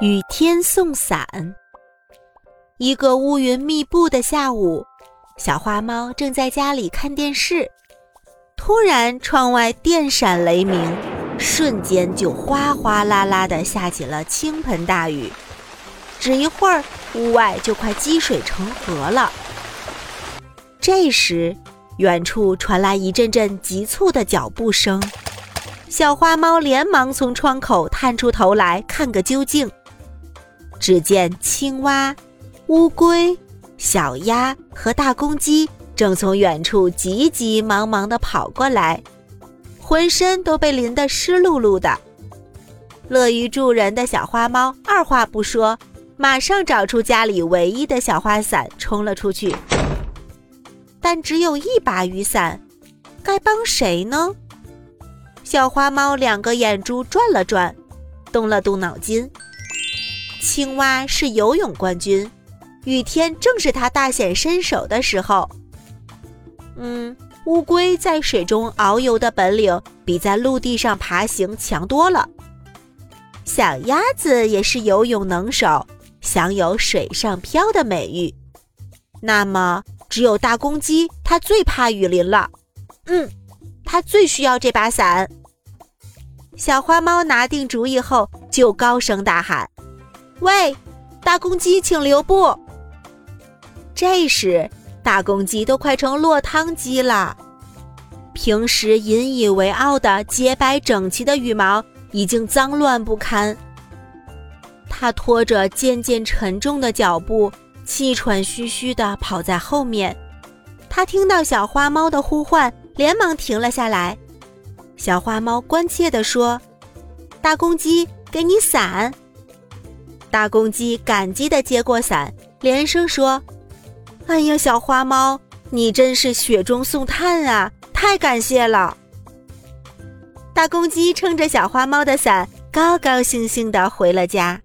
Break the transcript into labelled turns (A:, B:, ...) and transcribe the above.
A: 雨天送伞。一个乌云密布的下午，小花猫正在家里看电视，突然窗外电闪雷鸣，瞬间就哗哗啦啦的下起了倾盆大雨。只一会儿，屋外就快积水成河了。这时，远处传来一阵阵急促的脚步声。小花猫连忙从窗口探出头来看个究竟。只见青蛙、乌龟、小鸭和大公鸡正从远处急急忙忙地跑过来，浑身都被淋得湿漉漉的。乐于助人的小花猫二话不说，马上找出家里唯一的小花伞冲了出去。但只有一把雨伞，该帮谁呢？小花猫两个眼珠转了转，动了动脑筋。青蛙是游泳冠军，雨天正是它大显身手的时候。嗯，乌龟在水中遨游的本领比在陆地上爬行强多了。小鸭子也是游泳能手，享有水上漂的美誉。那么，只有大公鸡，它最怕雨淋了。嗯，它最需要这把伞。小花猫拿定主意后，就高声大喊：“喂，大公鸡，请留步！”这时，大公鸡都快成落汤鸡了。平时引以为傲的洁白整齐的羽毛已经脏乱不堪。它拖着渐渐沉重的脚步，气喘吁吁地跑在后面。它听到小花猫的呼唤，连忙停了下来。小花猫关切地说：“大公鸡，给你伞。”大公鸡感激地接过伞，连声说：“哎呀，小花猫，你真是雪中送炭啊！太感谢了。”大公鸡撑着小花猫的伞，高高兴兴地回了家。